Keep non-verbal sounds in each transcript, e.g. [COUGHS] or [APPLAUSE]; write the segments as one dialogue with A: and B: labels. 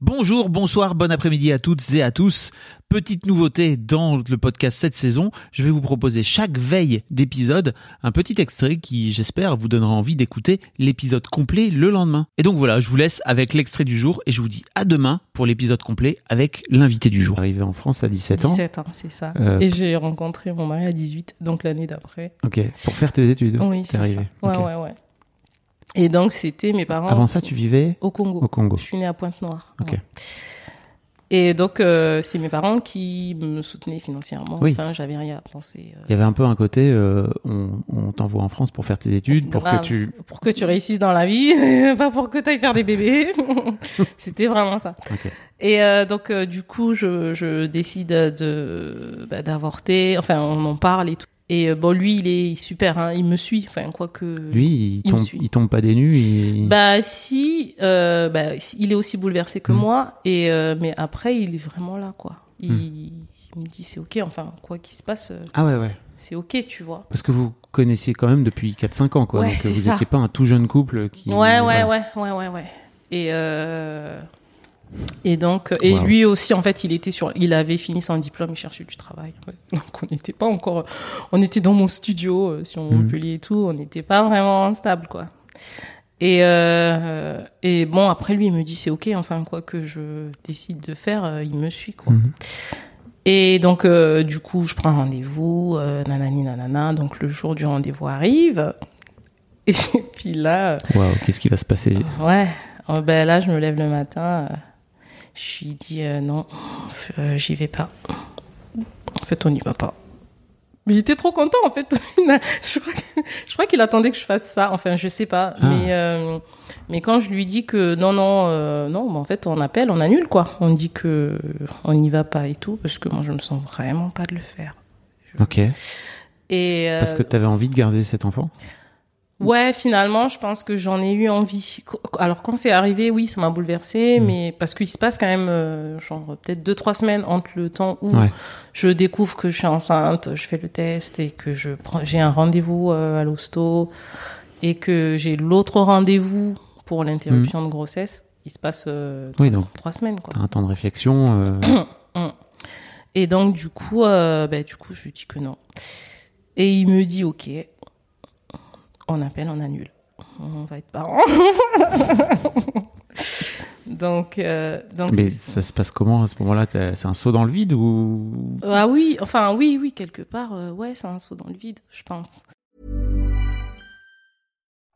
A: Bonjour, bonsoir, bon après-midi à toutes et à tous. Petite nouveauté dans le podcast cette saison, je vais vous proposer chaque veille d'épisode un petit extrait qui, j'espère, vous donnera envie d'écouter l'épisode complet le lendemain. Et donc voilà, je vous laisse avec l'extrait du jour et je vous dis à demain pour l'épisode complet avec l'invité du jour. Arrivé en France à 17 ans.
B: 17 ans, c'est ça.
A: Euh,
B: Et j'ai rencontré mon mari à 18, donc l'année d'après.
A: Ok, pour faire tes études.
B: Oui, c'est ça.
A: arrivé.
B: Ouais, ouais, ouais. Et donc, c'était mes parents.
A: Avant ça, tu vivais
B: Au Congo.
A: au Congo.
B: Je suis née à Pointe-Noire.
A: Ok.
B: Ouais. Et donc, euh, c'est mes parents qui me soutenaient financièrement.
A: Oui.
B: Enfin, j'avais rien à penser. euh,
A: Il y avait un peu un côté, euh, on, on t'envoie en France pour faire tes études, pour que tu.
B: Pour que tu réussisses dans la vie, [LAUGHS] pas pour que tu ailles faire des bébés. [LAUGHS] C'était vraiment ça.
A: Ok.
B: Et donc, du coup, je, je décide de bah, d'avorter. Enfin, on en parle et tout. Et euh, bon, lui, il est super. Hein, il me suit. Enfin, quoi que.
A: Lui, il,
B: Il
A: tombe, il tombe pas des nues.
B: Bah si, euh, bah, il est aussi bouleversé que
A: Mm.
B: moi. Et euh, mais après, il est vraiment là, quoi. Il,
A: Mm.
B: il me dit c'est ok. Enfin, quoi qu'il se passe,
A: Ah ouais, ouais.
B: c'est ok, tu vois.
A: Parce que vous connaissiez quand même depuis 4-5 ans, quoi.
B: Ouais,
A: Donc vous n'étiez pas un tout jeune couple qui.
B: Ouais, ouais, ouais, ouais, ouais, ouais. Et euh, et donc et
A: Wow.
B: lui aussi, en fait, il était sur, il avait fini son diplôme, il cherchait du travail. ouais. [LAUGHS] Donc on n'était pas encore, on était dans mon studio euh, sur
A: Mhm.
B: Montpellier et tout. On n'était pas vraiment stable, quoi. Et euh, et bon après lui il me dit c'est ok enfin quoi que je décide de faire euh, il me suit quoi.
A: Mhm.
B: Et donc, euh, du coup, je prends rendez-vous, euh, nanani nanana. Donc, le jour du rendez-vous arrive. [LAUGHS] Et puis là,
A: Waouh, qu'est-ce qui va se passer?
B: Ouais, euh, ben là, je me lève le matin. Je lui dis euh, non, euh, j'y vais pas. En fait, on n'y va pas. Mais il était trop content, en fait. [LAUGHS] je crois qu'il attendait que je fasse ça. Enfin, je sais pas.
A: Ah.
B: Mais, euh, mais quand je lui dis que non, non, euh, non, ben, en fait, on appelle, on annule, quoi. On dit que on n'y va pas et tout, parce que moi, je me sens vraiment pas de le faire.
A: Ok.
B: Et euh,
A: Parce que tu avais envie de garder cet enfant?
B: Ouais, finalement, je pense que j'en ai eu envie. Alors quand c'est arrivé, oui, ça m'a bouleversée,
A: Mm.
B: mais parce qu'il se passe quand même, euh, genre peut-être deux trois semaines entre le temps où
A: Ouais.
B: je découvre que je suis enceinte, je fais le test et que je prends, j'ai un rendez-vous euh, à l'hosto et que j'ai l'autre rendez-vous pour l'interruption de grossesse. Il se passe euh,
A: Mm. Oui,
B: trois,
A: donc-
B: trois semaines quoi.
A: T'as un temps de réflexion. euh, [COUGHS]
B: Et donc du coup, ben, du coup, je lui dis que non. Et il me dit ok, on appelle, on annule, on va être parents. [LAUGHS] donc, euh, donc
A: Mais ça se passe comment à ce moment-là? C'est un saut dans le vide ou?
B: Ah oui, enfin oui, oui, quelque part, euh, ouais, c'est un saut dans le vide, je pense.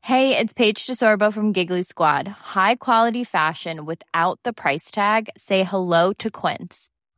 C: Hey, it's Paige DeSorbo from Giggly Squad. High quality fashion without the price tag. Say hello to Quince.